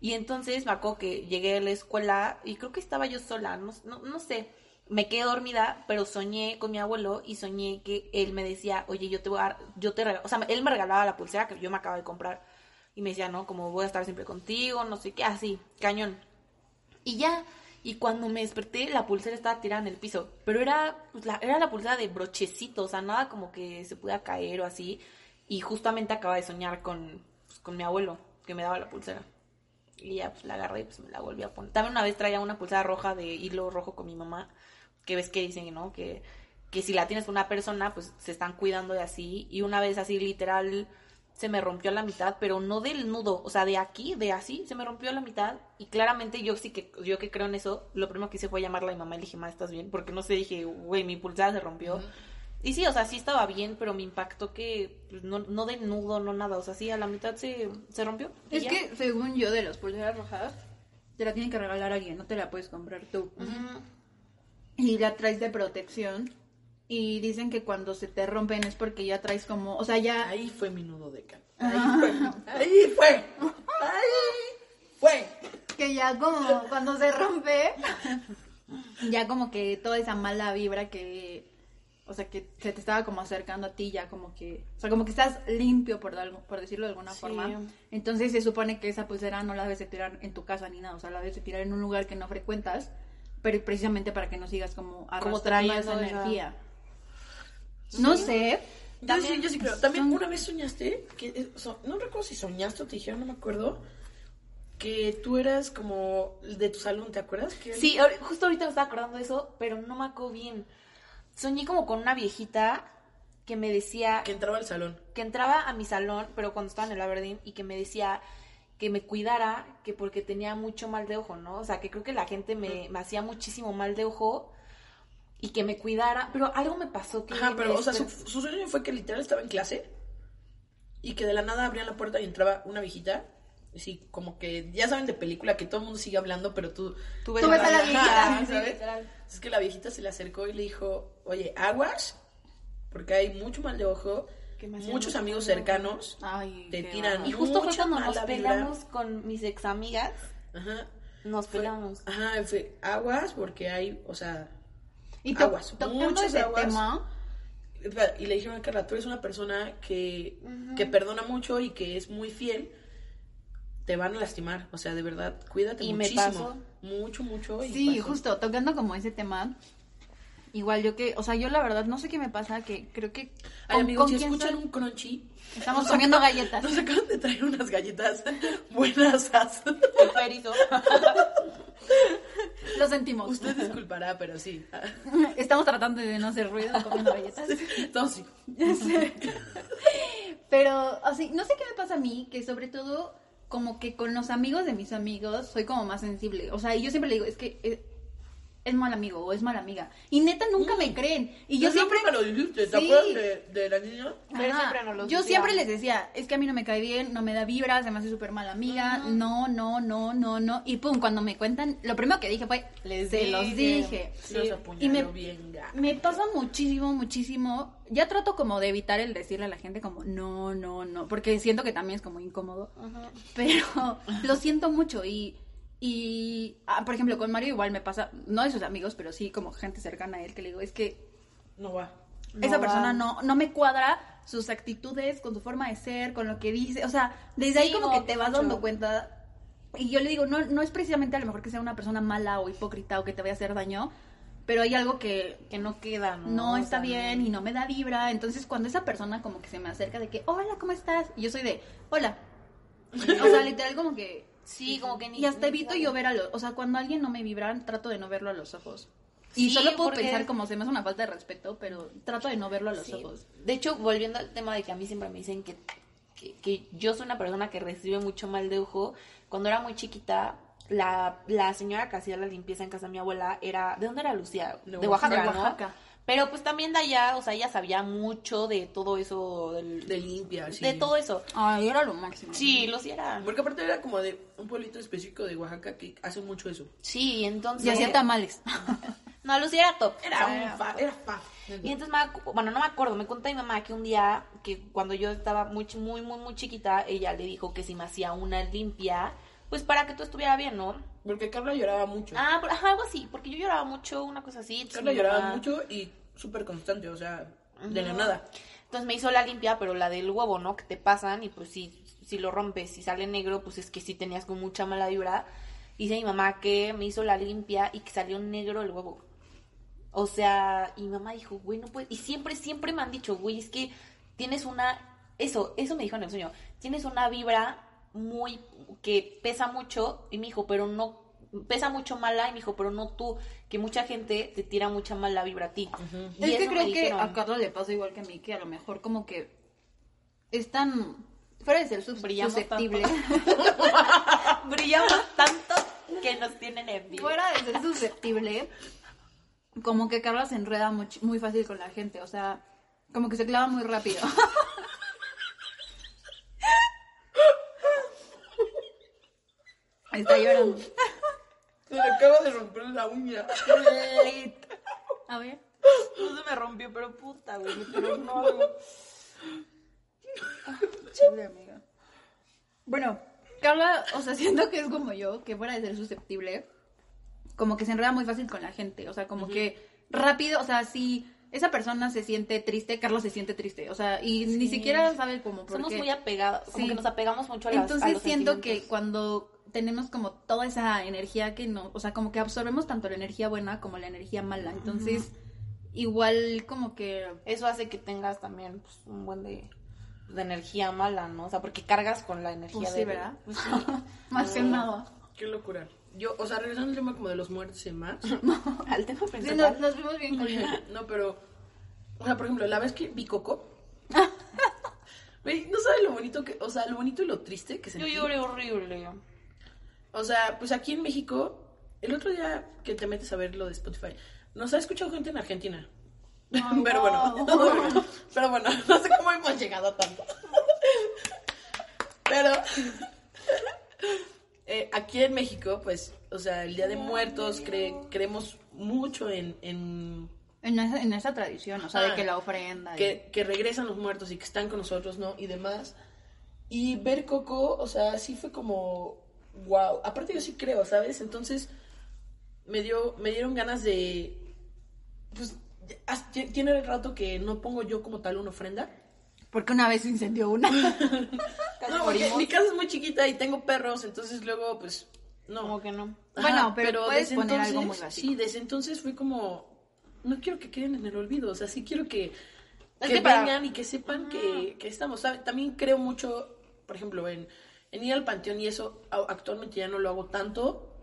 Y entonces me acuerdo que llegué a la escuela y creo que estaba yo sola, no, no, no sé. Me quedé dormida, pero soñé con mi abuelo y soñé que él me decía, oye, yo te voy a dar, yo te regalo, o sea, él me regalaba la pulsera que yo me acabo de comprar. Y me decía, no, como voy a estar siempre contigo, no sé qué, así, cañón. Y ya, y cuando me desperté, la pulsera estaba tirada en el piso. Pero era, pues, la, era la pulsera de brochecito, o sea, nada como que se pudiera caer o así. Y justamente acaba de soñar con, pues, con mi abuelo, que me daba la pulsera. Y ya, pues la agarré y pues me la volví a poner. También una vez traía una pulsera roja de hilo rojo con mi mamá, que ves que dicen, ¿no? Que, que si la tienes con una persona, pues se están cuidando de así. Y una vez así, literal, se me rompió a la mitad, pero no del nudo, o sea, de aquí, de así, se me rompió a la mitad. Y claramente yo sí que, yo que creo en eso, lo primero que hice fue llamarla a mi mamá y le dije, ma, ¿estás bien? Porque no sé, dije, güey, mi pulsada se rompió. Y sí, o sea, sí estaba bien, pero me impactó que pues, no, no de nudo, no nada, o sea, sí, a la mitad se, se rompió. Es ya. que, según yo, de las pulseras rojas, te la tienen que regalar a alguien, no te la puedes comprar tú. Ujú. Y la traes de protección. Y dicen que cuando se te rompen es porque ya traes como, o sea, ya... Ahí fue mi nudo de can. Ahí fue. Ahí fue. Ahí fue. Que ya como cuando se rompe, ya como que toda esa mala vibra que, o sea, que se te estaba como acercando a ti, ya como que, o sea, como que estás limpio, por, algo, por decirlo de alguna Sí. forma. Entonces se supone que esa pulsera no la debes de tirar en tu casa ni nada, o sea, la debes de tirar en un lugar que no frecuentas, pero precisamente para que no sigas como arrastrando esa esa- energía. No sé, Yo sí, También yo sí creo. También son- una vez soñaste, que eh, so- no recuerdo si soñaste o te dijeron, no me acuerdo, que tú eras como de tu salón, ¿te acuerdas? Que Sí, justo ahorita me estaba acordando de eso, pero no me acuerdo bien. Soñé como con una viejita que me decía Que entraba al salón. que entraba a mi salón, pero cuando estaba en el Aberdeen, y que me decía que me cuidara, que porque tenía mucho mal de ojo, ¿no? O sea, que creo que la gente me, me hacía muchísimo mal de ojo y que me cuidara, pero algo me pasó que... Ajá, pero, o sea, su, su sueño fue que literal estaba en clase y que de la nada abrían la puerta y entraba una viejita. Así, como que, ya saben de película que todo el mundo sigue hablando, pero tú... Tú ves Tú ves a la viejita, sí, ¿sabes? Es que la viejita se le acercó y le dijo, oye, aguas, porque hay mucho mal de ojo, muchos mucho amigos cercanos Ay, te tiran. Y justo fue cuando nos vibra. peleamos con mis ex amigas, Ajá. nos Fue- peleamos. Ajá, fue aguas porque hay, o sea, Y to- aguas, tocando muchas ese aguas. tema, y le dijeron a Carla, tú eres una persona que, que perdona mucho y que es muy fiel, te van a lastimar, o sea, de verdad, cuídate Y me muchísimo. pasó. Mucho, mucho. y Sí, pasó. justo, tocando como ese tema. Igual yo que, o sea, yo la verdad no sé qué me pasa, que creo que... Ay, ¿con- amigos, con si escuchan un crunchy, Estamos nos comiendo acaban- galletas. Nos acaban de traer unas galletas *laughs* buenas. *laughs* Lo sentimos. Usted disculpará, pero sí. *laughs* Estamos tratando de no hacer ruido comiendo galletas. No, sí. Pero, así, no sé qué me pasa a mí, que sobre todo, como que con los amigos de mis amigos, soy como más sensible. O sea, y yo siempre le digo, es que es, mal amigo o es mala amiga. Y neta, nunca me creen. Y yo Tú siempre... me lo dijiste, ¿te Sí. acuerdas de, de la niña? Pero siempre Yo decía. siempre les decía, es que a mí no me cae bien, no me da vibra, se me hace súper mala amiga, no, no, no, no, no. Y pum, cuando me cuentan, lo primero que dije fue, Les se los dije. Sí. Y me- bien gacho. Me pasa muchísimo, muchísimo. Ya trato como de evitar el decirle a la gente como, no, no, no, porque siento que también es como incómodo. Ajá. Pero *laughs* lo siento mucho y, y ah, por ejemplo, con Mario igual me pasa, no de sus amigos, pero sí como gente cercana a él que le digo, es que No va. No esa va. persona no, no me cuadra sus actitudes, con su forma de ser, con lo que dice. O sea, desde ahí como no, que te vas mucho. dando cuenta. Y yo le digo, no, no es precisamente a lo mejor que sea una persona mala o hipócrita o que te vaya a hacer daño, pero hay algo que Que no queda, ¿no? no O está sea, bien y no me da vibra. Entonces, cuando esa persona como que se me acerca de que, hola, ¿cómo estás? Y yo soy de, hola. *laughs* O sea, literal como que... Sí, como que ni... Y hasta ni evito yo ver a los... O sea, cuando alguien no me vibra, trato de no verlo a los ojos. Y Sí, solo puedo porque- pensar como se me hace una falta de respeto, pero trato de no verlo a los Sí. ojos. De hecho, volviendo al tema de que a mí siempre me dicen que, que, que yo soy una persona que recibe mucho mal de ojo, cuando era muy chiquita, la, la señora que hacía la limpieza en casa de mi abuela era... ¿De dónde era Lucía? De De Oaxaca, De ¿no? Pero pues también de allá, o sea, ella sabía mucho de todo eso, del- De limpia, sí. de todo eso. Ay, era lo máximo. Sí, Lucía era... Porque aparte era como de un pueblito específico de Oaxaca que hace mucho eso. Sí, entonces... Y hacía tamales. *laughs* No, Lucía era top. Era O sea, un fa, era fa. Y entonces, me bueno, no me acuerdo, me contó mi mamá que un día, que cuando yo estaba muy, muy, muy, muy chiquita, ella le dijo que si me hacía una limpia, pues para que todo estuviera bien, ¿no? Porque Carla lloraba mucho. Ah, ajá, algo así, porque yo lloraba mucho, una cosa así. Carla lloraba mucho y súper constante, o sea, de la nada. Entonces me hizo la limpia, pero la del huevo, ¿no? Que te pasan y pues si, si lo rompes, si sale negro, pues es que sí tenías con mucha mala vibra. Dice mi mamá que me hizo la limpia y que salió negro el huevo. O sea, y mi mamá dijo, güey, no puedes. Y siempre, siempre me han dicho, güey, es que tienes una. Eso, eso me dijo en el sueño. Tienes una vibra muy. que pesa mucho. Y me dijo, pero no. Pesa mucho mala. Y me dijo, pero no tú. Que mucha gente te tira mucha mala vibra a ti. Y Es que creo que a Carlos le pasa igual que a mí, que a lo mejor como que es tan Fuera de ser sus- Brillamos susceptible. *laughs* Brillamos tanto que nos tienen envidia. Fuera de ser susceptible, como que Carla se enreda much- muy fácil con la gente. O sea, como que se clava muy rápido. *laughs* Está llorando. Se le acaba de romper la uña. A ver. No se me rompió, pero puta, güey. Pero no, güey. Chale, amiga. Bueno, Carla, o sea, *laughs* siento que es como yo, que fuera de ser susceptible, como que se enreda muy fácil con la gente. O sea, como que rápido, o sea, si esa persona se siente triste, Carla se siente triste. O sea, y ni siquiera sabe cómo. por Somos qué. muy apegados, como Sí. que nos apegamos mucho a las a Entonces los siento que cuando tenemos como toda esa energía que no, o sea, como que absorbemos tanto la energía buena como la energía mala. Entonces, igual como que Eso hace que tengas también pues, un buen de, de energía mala, ¿no? O sea, porque cargas con la energía Pues de... sí, ¿verdad? Pues sí. *laughs* más que nada. Qué locura. Yo, o sea, regresando al tema como de los muertos y más. *laughs* Al tema Sí, principal. nos, nos vimos bien con. No, pero. O sea, por ejemplo, la vez que vi Coco. *laughs* No sabes lo bonito que. O sea, lo bonito y lo triste que Yo sentí. lloré horrible. O sea, pues aquí en México, el otro día que te metes a ver lo de Spotify, nos ha escuchado gente en Argentina. *laughs* pero bueno, pero bueno, no sé cómo hemos llegado a tanto. pero eh, aquí en México, pues, o sea, el Día de Muertos cre- creemos mucho en, en En esa, en esa tradición, o sea, de Ajá. que la ofrenda. y- que, que regresan los muertos y que están con nosotros, ¿no? Y demás. Y ver Coco, o sea, sí fue como, wow. Aparte yo sí creo, ¿sabes? Entonces me dio, me dieron ganas de, pues, tiene el rato que no pongo yo como tal una ofrenda. Porque una vez se incendió una. *laughs* No, porque mi casa es muy chiquita y tengo perros, entonces luego, pues, no. Como que no. Bueno, pero puedes desde poner algo entonces- muy básico. Sí, desde entonces fui como, no quiero que queden en el olvido, o sea, sí quiero que, Es que que para- vengan y que sepan que, que estamos. También creo mucho, por ejemplo, en, en ir al panteón y eso, actualmente ya no lo hago tanto,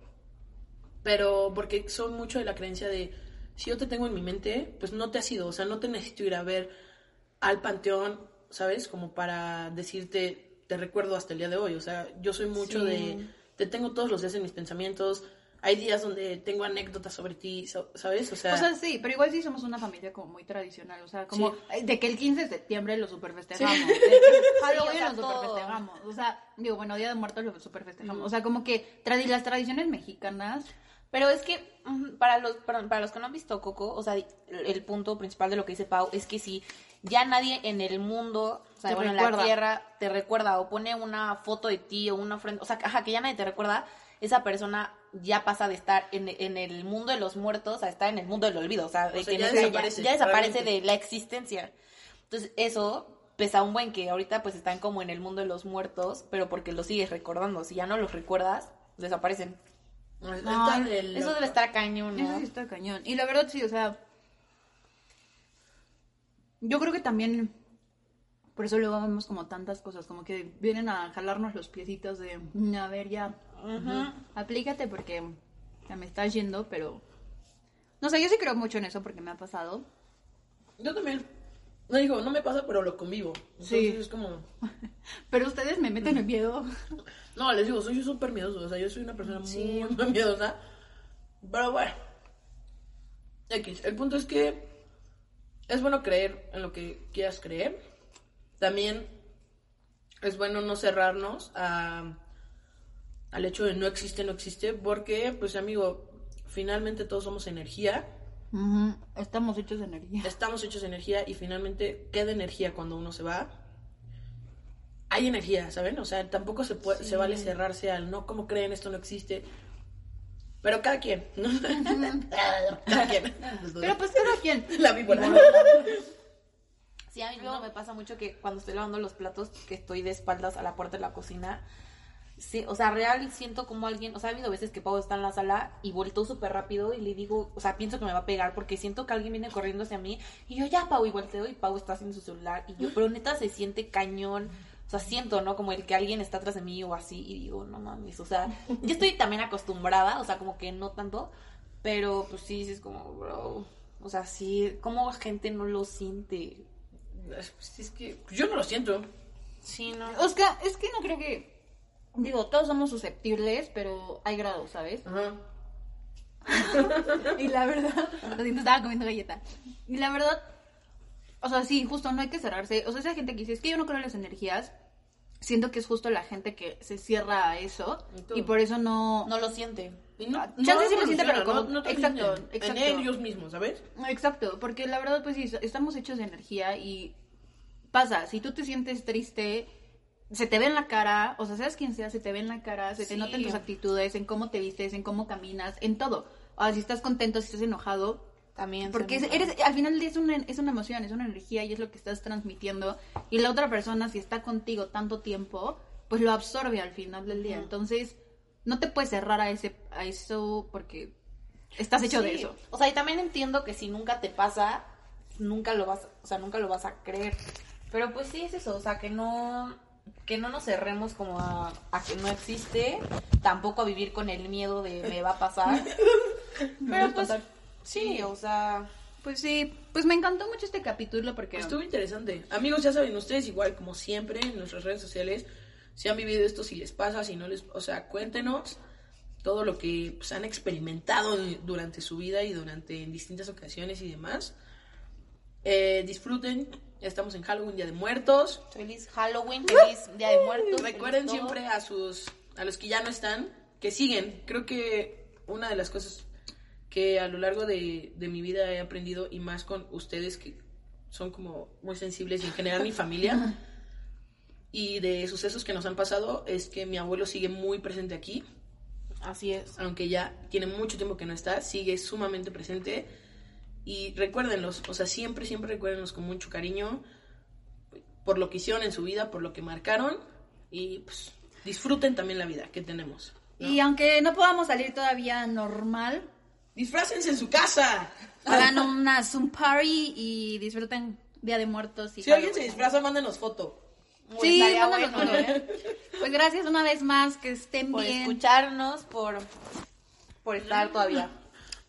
pero porque son mucho de la creencia de, si yo te tengo en mi mente, pues no te has ido, o sea, no te necesito ir a ver al panteón, ¿sabes? Como para decirte, te recuerdo hasta el día de hoy, o sea, yo soy mucho Sí. de, te tengo todos los días en mis pensamientos, hay días donde tengo anécdotas sobre ti, ¿sabes? O sea, O sea, sí, pero igual sí somos una familia como muy tradicional. O sea, como Sí. eh, de que el 15 de septiembre lo super festejamos. *laughs* Sí. Halloween lo super todo. festejamos. O sea, digo, bueno, Día de Muertos lo super festejamos. O sea, como que las tradiciones mexicanas. Pero es que para los para, para los que no han visto Coco, o sea, el punto principal de lo que dice Pau es que si ya nadie en el mundo, o sea, Te bueno, en la tierra te recuerda o pone una foto de ti o una ofrenda, o sea, ajá, que ya nadie te recuerda, esa persona ya pasa de estar en, en el mundo de los muertos a estar en el mundo del olvido, o sea, de sea, que ya desaparece, ya desaparece realmente. de la existencia. Entonces, eso pesa un buen que ahorita pues están como en el mundo de los muertos, pero porque los sigues recordando, si ya no los recuerdas, desaparecen. Está el- Eso debe estar cañón, Eso ¿no? sí está cañón. Y la verdad sí, o sea. Yo creo que también. Por eso luego vemos como tantas cosas, como que vienen a jalarnos los piecitos de. "Mm, A ver, ya. Aplícate porque ya me estás yendo, pero. No sé, yo sí creo mucho en eso porque me ha pasado. Yo también. No digo, no me pasa, pero lo convivo. Entonces Sí. es como... *laughs* Pero ustedes me meten en miedo. *laughs* No, les digo, soy súper miedoso. O sea, yo soy una persona muy, muy miedosa. Pero bueno. X. El punto es que es bueno creer en lo que quieras creer. También es bueno no cerrarnos a, al hecho de no existe, no existe. Porque, pues, amigo, finalmente todos somos energía. Ujú, Estamos hechos de energía. Estamos hechos de energía y finalmente queda energía cuando uno se va. Hay energía, ¿saben? O sea, tampoco se puede, se vale cerrarse al no, como creen, esto no existe. Pero cada quien, ¿no? cada quien. Pero pues cada quien. *laughs* la víbora. Sí, a mí luego me pasa mucho que cuando estoy lavando los platos, que estoy de espaldas a la puerta de la cocina, sí, o sea, real siento como alguien, o sea, ha habido veces que Pau está en la sala y volteo súper rápido y le digo, o sea, pienso que me va a pegar porque siento que alguien viene corriendo hacia mí y yo ya, Pau, y volteo y Pau está haciendo su celular y yo, pero neta se siente cañón. O sea, siento, ¿no? Como el que alguien está atrás de mí o así y digo, no mames, o sea, yo estoy también acostumbrada, o sea, como que no tanto, pero pues sí, sí es como, bro, o sea, sí, ¿cómo gente no lo siente? Pues es que yo no lo siento. Sí, no. Oscar, es que no creo que. Digo, todos somos susceptibles, pero hay grados, ¿sabes? Ajá. *laughs* Y la verdad, lo siento, estaba comiendo galleta. Y la verdad, o sea, sí, justo no hay que cerrarse. O sea, esa gente que dice, es que yo no creo en las energías, siento que es justo la gente que se cierra a eso todo. y por eso no... No lo siente. Y no, Ah, chance sí lo siente, pero como- no, no exacto, exacto. En ellos mismos, ¿sabes? Exacto, porque la verdad, pues sí, estamos hechos de energía y pasa, si tú te sientes triste, se te ve en la cara, o sea, seas quien sea, se te ve en la cara, se te Sí. nota en tus actitudes, en cómo te vistes, en cómo caminas, en todo. O sea, si estás contento, si estás enojado, También. porque es- eres, al final es una, es una emoción, es una energía y es lo que estás transmitiendo. Y la otra persona, si está contigo tanto tiempo, pues lo absorbe al final del día. Entonces, no te puedes cerrar a, ese, a eso porque estás hecho de eso. O sea, y también entiendo que si nunca te pasa, nunca lo vas, o sea, nunca lo vas a creer. Pero pues sí es eso, o sea, que no que no nos cerremos como a, a que no existe, tampoco a vivir con el miedo de me va a pasar. *laughs* Pero pues sí, o sea, Pues sí, pues me encantó mucho este capítulo porque... Estuvo interesante. Amigos, ya saben, ustedes igual, como siempre, en nuestras redes sociales, si han vivido esto, si les pasa, si no les... O sea, cuéntenos todo lo que pues, han experimentado durante su vida y durante en distintas ocasiones y demás. Eh, disfruten, ya estamos en Halloween, Día de Muertos. feliz Halloween, feliz Día de Muertos. Recuerden siempre a sus a los que ya no están que siguen. Creo que una de las cosas que a lo largo de, de mi vida he aprendido y más con ustedes que son como muy sensibles y en general mi familia y de sucesos que nos han pasado es que mi abuelo sigue muy presente aquí, Así es. aunque ya tiene mucho tiempo que no está, sigue sumamente presente y recuérdenlos, o sea, siempre, siempre recuérdenlos con mucho cariño por lo que hicieron en su vida, por lo que marcaron y pues disfruten también la vida que tenemos. ¿no? Y aunque no podamos salir todavía normal, Disfrácense en su casa. hagan *laughs* una Zoom party y disfruten Día de Muertos. Y Si alguien se disfraza, mándenos foto. Sí, Estaría mándanos bueno, foto, ¿eh? Pues gracias una vez más, que estén Por bien. escucharnos, por, por estar todavía.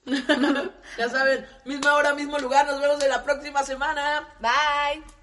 *laughs* ya saben, misma hora, mismo lugar. Nos vemos en la próxima semana. Bye.